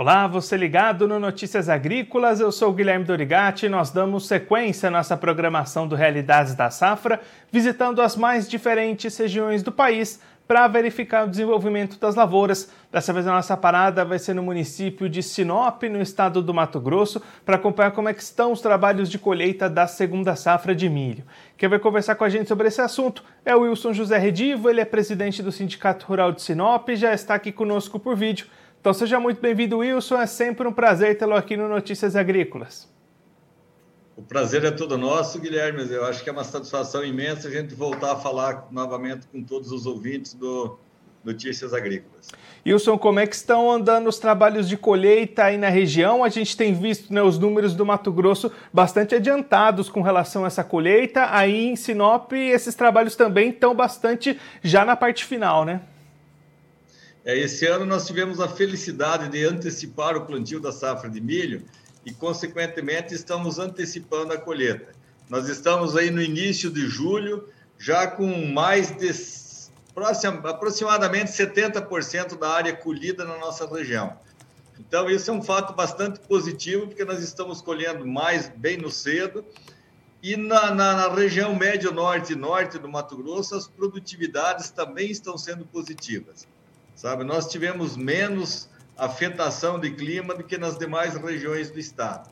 Olá, você ligado no Notícias Agrícolas, eu sou Guilherme Dorigati e nós damos sequência à nossa programação do Realidades da Safra, visitando as mais diferentes regiões do país para verificar o desenvolvimento das lavouras. Dessa vez a nossa parada vai ser no município de Sinop, no estado do Mato Grosso, para acompanhar como é estão os trabalhos de colheita da segunda safra de milho. Quem vai conversar com a gente sobre esse assunto é o Wilson José Redivo, ele é presidente do Sindicato Rural de Sinop e já está aqui conosco por vídeo. Então seja muito bem-vindo, Wilson. É sempre um prazer tê-lo aqui no Notícias Agrícolas. O prazer é todo nosso, Guilherme. Eu acho que é uma satisfação imensa a gente voltar a falar novamente com todos os ouvintes do Notícias Agrícolas. Wilson, como é que estão andando os trabalhos de colheita aí na região? A gente tem visto né, os números do Mato Grosso bastante adiantados com relação a essa colheita. Aí em Sinop, esses trabalhos também estão bastante já na parte final, né? É, esse ano nós tivemos a felicidade de antecipar o plantio da safra de milho e, consequentemente, estamos antecipando a colheita. Nós estamos aí no início de julho, já com mais de aproximadamente 70% da área colhida na nossa região. Então, isso é um fato bastante positivo, porque nós estamos colhendo mais bem no cedo. E na, na, na região médio-norte e norte do Mato Grosso, as produtividades também estão sendo positivas sabe? Nós tivemos menos afetação de clima do que nas demais regiões do estado.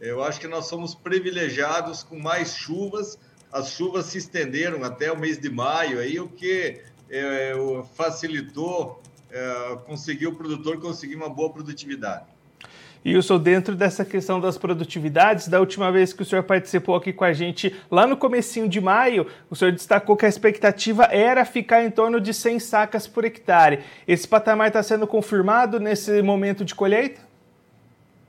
Eu acho que nós somos privilegiados com mais chuvas. As chuvas se estenderam até o mês de maio, aí o que é, facilitou é, conseguir o produtor conseguir uma boa produtividade. Sou dentro dessa questão das produtividades. Da última vez que o senhor participou aqui com a gente, lá no comecinho de maio, o senhor destacou que a expectativa era ficar em torno de 100 sacas por hectare. Esse patamar está sendo confirmado nesse momento de colheita?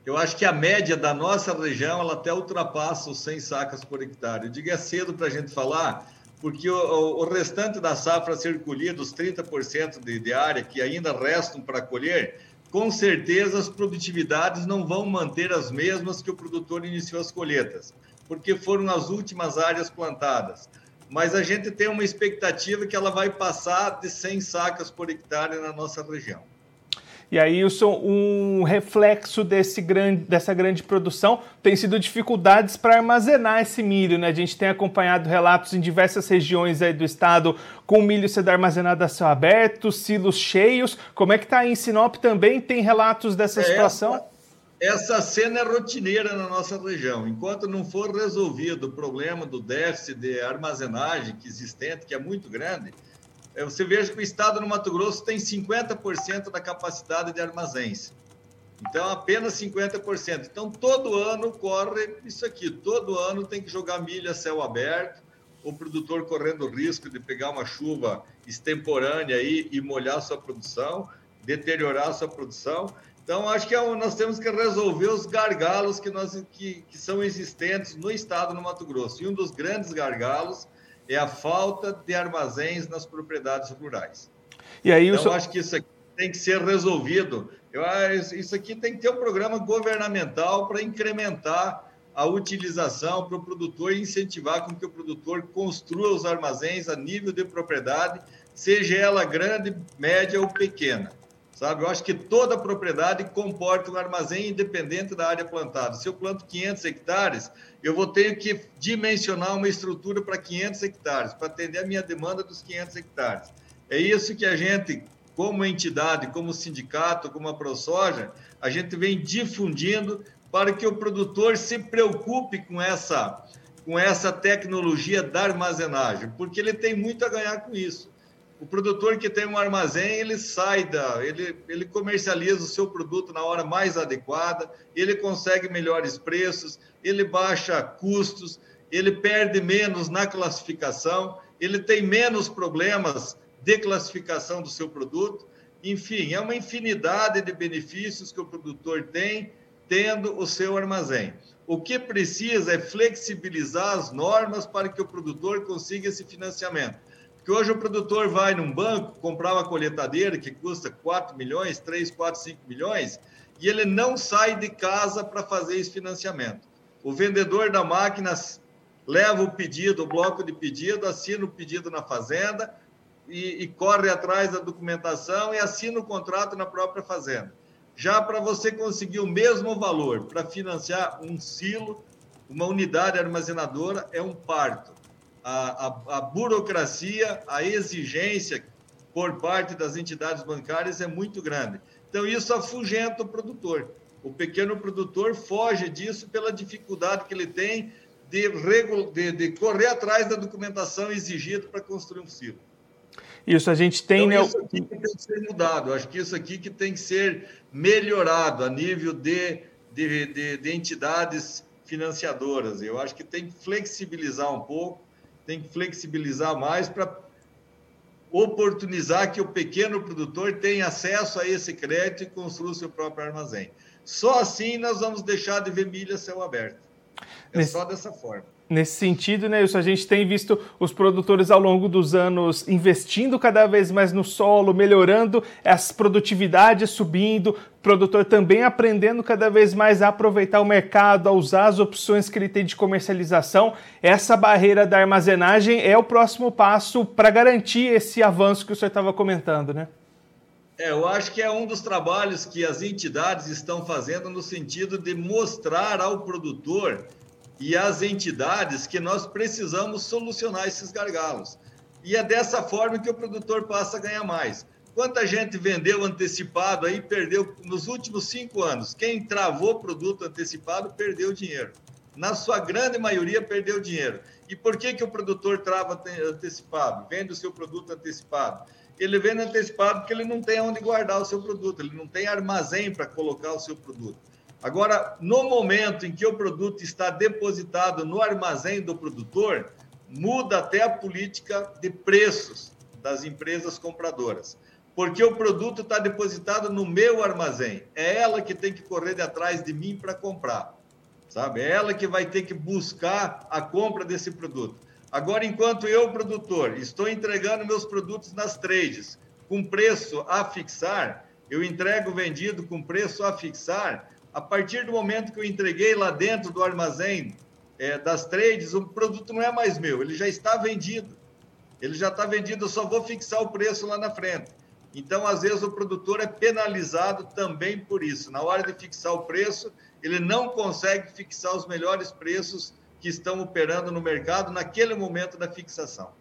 Eu acho que a média da nossa região ela até ultrapassa os 100 sacas por hectare. Eu digo é cedo para a gente falar, porque o, o, restante da safra ser colhido, os 30% de, de área que ainda restam para colher, com certeza as produtividades não vão manter as mesmas que o produtor iniciou as colheitas, porque foram as últimas áreas plantadas. Mas a gente tem uma expectativa que ela vai passar de 100 sacas por hectare na nossa região. E aí, Wilson, um reflexo desse grande, dessa grande produção tem sido dificuldades para armazenar esse milho. Né? A gente tem acompanhado relatos em diversas regiões aí do estado com o milho sendo armazenado a céu aberto, silos cheios. Como é que está em Sinop também? Tem relatos dessa é, situação? Essa, essa cena é rotineira na nossa região. Enquanto não for resolvido o problema do déficit de armazenagem que existente, que é muito grande, é, você veja que o estado do Mato Grosso tem 50% da capacidade de armazéns. Então, apenas 50%. Então, todo ano corre isso aqui. Todo ano tem que jogar milho a céu aberto, o produtor correndo o risco de pegar uma chuva extemporânea aí e molhar sua produção, deteriorar sua produção. Então, acho que é nós temos que resolver os gargalos que, nós, que, que são existentes no estado do Mato Grosso. E um dos grandes gargalos é a falta de armazéns nas propriedades rurais. E aí, então, acho que isso aqui tem que ser resolvido. Eu, isso aqui tem que ter um programa governamental para incrementar a utilização para o produtor e incentivar com que o produtor construa os armazéns a nível de propriedade, seja ela grande, média ou pequena sabe? Eu acho que toda propriedade comporta um armazém independente da área plantada. Se eu planto 500 hectares, eu vou ter que dimensionar uma estrutura para 500 hectares, para atender a minha demanda dos 500 hectares. É isso que a gente, como entidade, como sindicato, como a ProSoja, a gente vem difundindo para que o produtor se preocupe com essa com essa tecnologia da armazenagem, porque ele tem muito a ganhar com isso. O produtor que tem um armazém, ele sai da, ele, ele comercializa o seu produto na hora mais adequada, ele consegue melhores preços, ele baixa custos, ele perde menos na classificação, ele tem menos problemas de classificação do seu produto. Enfim, é uma infinidade de benefícios que o produtor tem tendo o seu armazém. O que precisa é flexibilizar as normas para que o produtor consiga esse financiamento. Porque hoje o produtor vai num banco comprar uma colheitadeira que custa 4 milhões, 3, 4, 5 milhões, e ele não sai de casa para fazer esse financiamento. O vendedor da máquina leva o pedido, o bloco de pedido, assina o pedido na fazenda e, e corre atrás da documentação e assina o contrato na própria fazenda. Já para você conseguir o mesmo valor para financiar um silo, uma unidade armazenadora, é um parto. A, a, a burocracia, a exigência por parte das entidades bancárias é muito grande. Então, isso afugenta o produtor. O pequeno produtor foge disso pela dificuldade que ele tem de, de, de correr atrás da documentação exigida para construir um silo. Isso a gente tem. Então, né? Isso aqui tem que ser mudado. Acho que isso aqui que tem que ser melhorado a nível de, de, de, de entidades financiadoras. Eu acho que tem que flexibilizar um pouco, tem que flexibilizar mais para oportunizar que o pequeno produtor tenha acesso a esse crédito e construa o seu próprio armazém. Só assim nós vamos deixar de ver milha céu aberto. É Nesse... só dessa forma. Nesse sentido, né, isso a gente tem visto os produtores ao longo dos anos investindo cada vez mais no solo, melhorando as produtividades, subindo, o produtor também aprendendo cada vez mais a aproveitar o mercado, a usar as opções que ele tem de comercialização. Essa barreira da armazenagem é o próximo passo para garantir esse avanço que o senhor estava comentando, né? É, eu acho que é um dos trabalhos que as entidades estão fazendo no sentido de mostrar ao produtor e às entidades que nós precisamos solucionar esses gargalos. E é dessa forma que o produtor passa a ganhar mais. Quanta gente vendeu antecipado aí, perdeu nos últimos cinco anos. Quem travou produto antecipado perdeu dinheiro. Na sua grande maioria, perdeu dinheiro. E por que, que o produtor trava antecipado? Vende o seu produto antecipado. Ele vende antecipado porque ele não tem onde guardar o seu produto, ele não tem armazém para colocar o seu produto. Agora, no momento em que o produto está depositado no armazém do produtor, muda até a política de preços das empresas compradoras. Porque o produto está depositado no meu armazém. É ela que tem que correr de atrás de mim para comprar. Sabe? É ela que vai ter que buscar a compra desse produto. Agora, enquanto eu, produtor, estou entregando meus produtos nas trades com preço a fixar, eu entrego vendido com preço a fixar, a partir do momento que eu entreguei lá dentro do armazém é, das trades, o produto não é mais meu, ele já está vendido. Ele já está vendido, eu só vou fixar o preço lá na frente. Então, às vezes, o produtor é penalizado também por isso. Na hora de fixar o preço, ele não consegue fixar os melhores preços que estão operando no mercado naquele momento da fixação.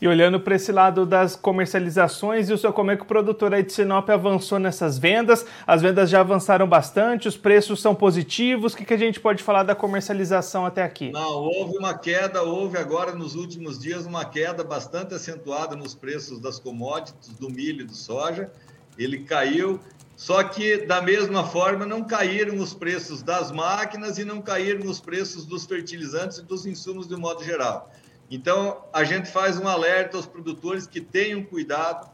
E olhando para esse lado das comercializações, e o seu como é que o produtor aí de Sinop avançou nessas vendas? As vendas já avançaram bastante, os preços são positivos. O que, que a gente pode falar da comercialização até aqui? Não, houve uma queda, houve agora nos últimos dias uma queda bastante acentuada nos preços das commodities, do milho e do soja. Ele caiu, só que da mesma forma não caíram os preços das máquinas e não caíram os preços dos fertilizantes e dos insumos de modo geral. Então, a gente faz um alerta aos produtores que tenham cuidado.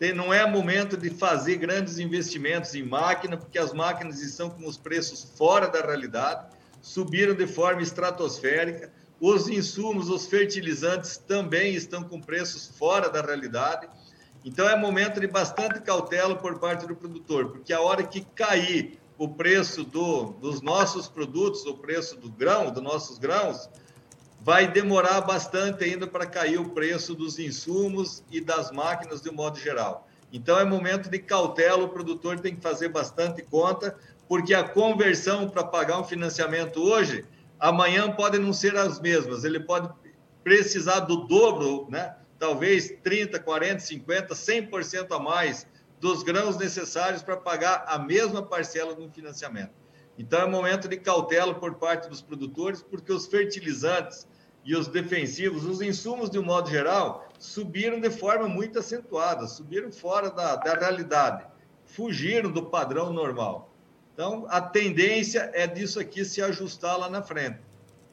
Tem, não é momento de fazer grandes investimentos em máquina, porque as máquinas estão com os preços fora da realidade, subiram de forma estratosférica. Os insumos, os fertilizantes também estão com preços fora da realidade. Então, é momento de bastante cautela por parte do produtor, porque a hora que cair o preço do, dos nossos produtos, o preço do grão, dos nossos grãos, vai demorar bastante ainda para cair o preço dos insumos e das máquinas de um modo geral. Então é momento de cautela, o produtor tem que fazer bastante conta, porque a conversão para pagar um financiamento hoje, amanhã pode não ser as mesmas, ele pode precisar do dobro, né? talvez 30, 40, 50, 100% a mais dos grãos necessários para pagar a mesma parcela um financiamento. Então, é momento de cautela por parte dos produtores, porque os fertilizantes e os defensivos, os insumos, de um modo geral, subiram de forma muito acentuada, subiram fora da, da realidade, fugiram do padrão normal. Então, a tendência é disso aqui se ajustar lá na frente.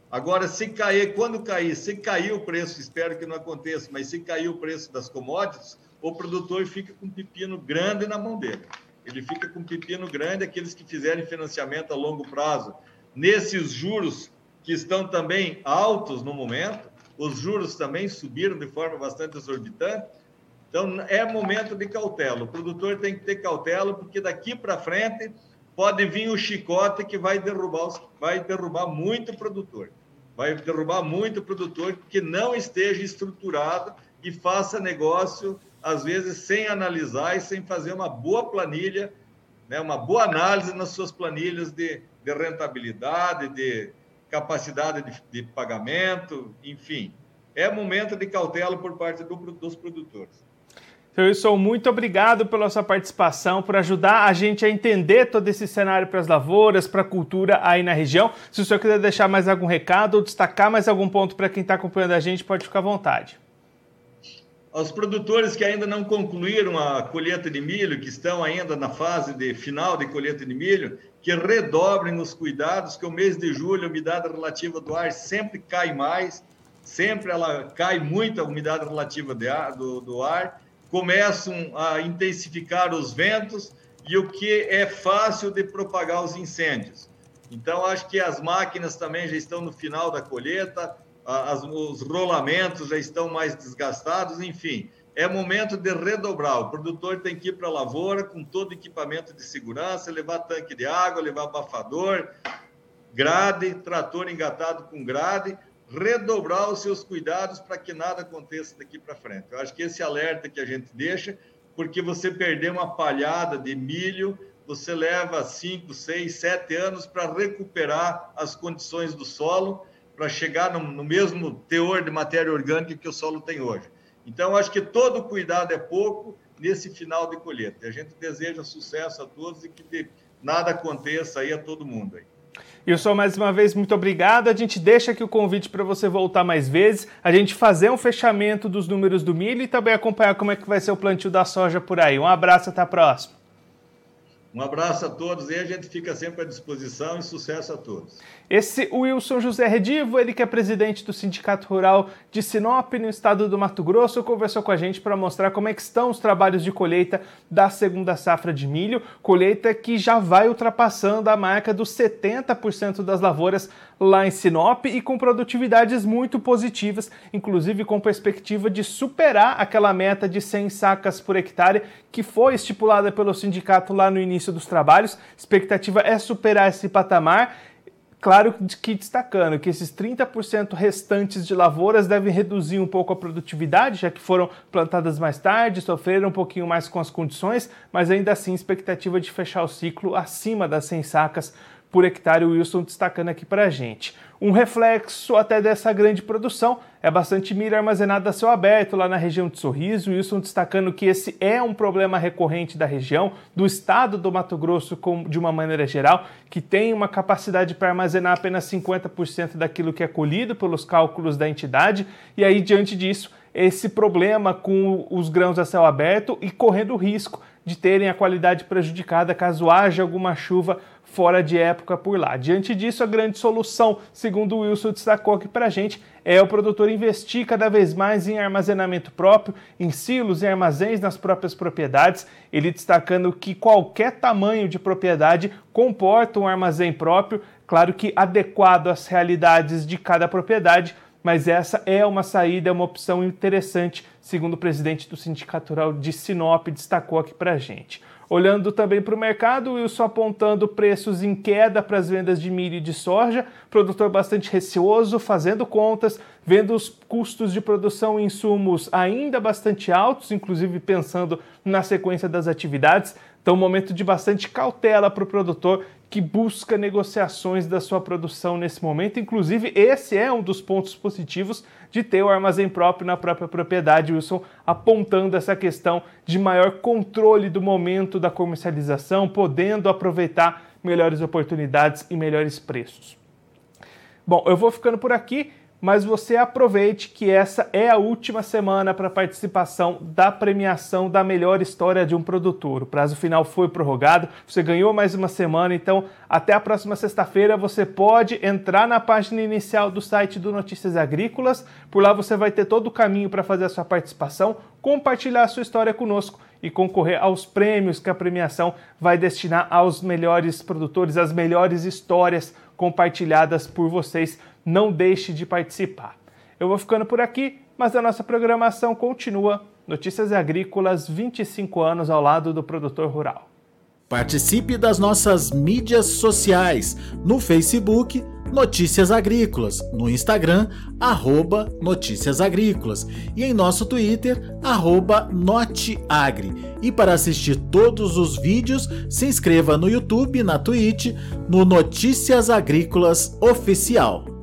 Agora, se cair, quando cair, se cair o preço, espero que não aconteça, mas se cair o preço das commodities, o produtor fica com um pepino grande na mão dele ele fica com pepino grande, aqueles que fizerem financiamento a longo prazo, nesses juros que estão também altos no momento, os juros também subiram de forma bastante exorbitante, então é momento de cautela. O produtor tem que ter cautela, porque daqui para frente pode vir o chicote que vai derrubar, os, vai derrubar muito produtor. Vai derrubar muito produtor que não esteja estruturado e faça negócio às vezes sem analisar e sem fazer uma boa planilha né, uma boa análise nas suas planilhas de, de rentabilidade, de capacidade de, de, pagamento, enfim. É momento de cautela por parte do, dos produtores. Então, Wilson, muito obrigado pela sua participação, por ajudar a gente a entender todo esse cenário para as lavouras, para a cultura aí na região. Se o senhor quiser deixar mais algum recado ou destacar mais algum ponto para quem está acompanhando a gente, pode ficar à vontade aos produtores que ainda não concluíram a colheita de milho, que estão ainda na fase de final de colheita de milho, que redobrem os cuidados, que o mês de julho a umidade relativa do ar sempre cai mais, sempre ela cai muito a umidade relativa ar, do, do ar, começam a intensificar os ventos e o que é fácil de propagar os incêndios. Então, acho que as máquinas também já estão no final da colheita, as, os rolamentos já estão mais desgastados, enfim. É momento de redobrar. O produtor tem que ir para a lavoura com todo equipamento de segurança, levar tanque de água, levar abafador, grade, trator engatado com grade, redobrar os seus cuidados para que nada aconteça daqui para frente. Eu acho que esse alerta que a gente deixa, porque você perder uma palhada de milho, você leva 5, 6, 7 anos para recuperar as condições do solo para chegar no, no, mesmo teor de matéria orgânica que o solo tem hoje. Então, acho que todo cuidado é pouco nesse final de colheita. A gente deseja sucesso a todos e que nada aconteça aí a todo mundo. Aí. Wilson, mais uma vez, muito obrigado. A gente deixa aqui o convite para você voltar mais vezes, a gente fazer um fechamento dos números do milho e também acompanhar como é que vai ser o plantio da soja por aí. Um abraço, até a próxima. Um abraço a todos e a gente fica sempre à disposição e sucesso a todos. Esse Wilson José Redivo, ele que é presidente do Sindicato Rural de Sinop, no estado do Mato Grosso, conversou com a gente para mostrar como é que estão os trabalhos de colheita da segunda safra de milho, colheita que já vai ultrapassando a marca dos 70% das lavouras lá em Sinop e com produtividades muito positivas, inclusive com perspectiva de superar aquela meta de 100 sacas por hectare que foi estipulada pelo sindicato lá no início dos trabalhos. Expectativa é superar esse patamar Claro que destacando que esses 30% restantes de lavouras devem reduzir um pouco a produtividade, já que foram plantadas mais tarde, sofreram um pouquinho mais com as condições, mas ainda assim expectativa de fechar o ciclo acima das 100 sacas por hectare, o Wilson destacando aqui para a gente. Um reflexo até dessa grande produção é bastante milho armazenado a céu aberto lá na região de Sorriso. Wilson destacando que esse é um problema recorrente da região, do estado do Mato Grosso de uma maneira geral, que tem uma capacidade para armazenar apenas 50% daquilo que é colhido pelos cálculos da entidade. E aí, diante disso, esse problema com os grãos a céu aberto e correndo o risco de terem a qualidade prejudicada caso haja alguma chuva fora de época por lá. Diante disso, a grande solução, segundo o Wilson destacou aqui para a gente, é o produtor investir cada vez mais em armazenamento próprio, em silos e armazéns nas próprias propriedades. Ele destacando que qualquer tamanho de propriedade comporta um armazém próprio, claro que adequado às realidades de cada propriedade, mas essa é uma saída, é uma opção interessante, segundo o presidente do Sindicato Rural de Sinop destacou aqui para a gente. Olhando também para o mercado, o Wilson apontando preços em queda para as vendas de milho e de soja, produtor bastante receoso, fazendo contas, vendo os custos de produção e insumos ainda bastante altos, inclusive pensando na sequência das atividades. Então, um momento de bastante cautela para o produtor que busca negociações da sua produção nesse momento. Inclusive, esse é um dos pontos positivos de ter o armazém próprio na própria propriedade, Wilson, apontando essa questão de maior controle do momento da comercialização, podendo aproveitar melhores oportunidades e melhores preços. Bom, eu vou ficando por aqui mas você aproveite que essa é a última semana para participação da premiação da melhor história de um produtor. O prazo final foi prorrogado, você ganhou mais uma semana, então até a próxima sexta-feira você pode entrar na página inicial do site do Notícias Agrícolas. Por lá você vai ter todo o caminho para fazer a sua participação, compartilhar a sua história conosco e concorrer aos prêmios que a premiação vai destinar aos melhores produtores, as melhores histórias compartilhadas por vocês não deixe de participar. Eu vou ficando por aqui, mas a nossa programação continua. Notícias Agrícolas, 25 anos ao lado do produtor rural. Participe das nossas mídias sociais no Facebook Notícias Agrícolas, no Instagram, arroba Notícias Agrícolas e em nosso Twitter, arroba Noteagri. E para assistir todos os vídeos, se inscreva no YouTube, na Twitch, no Notícias Agrícolas Oficial.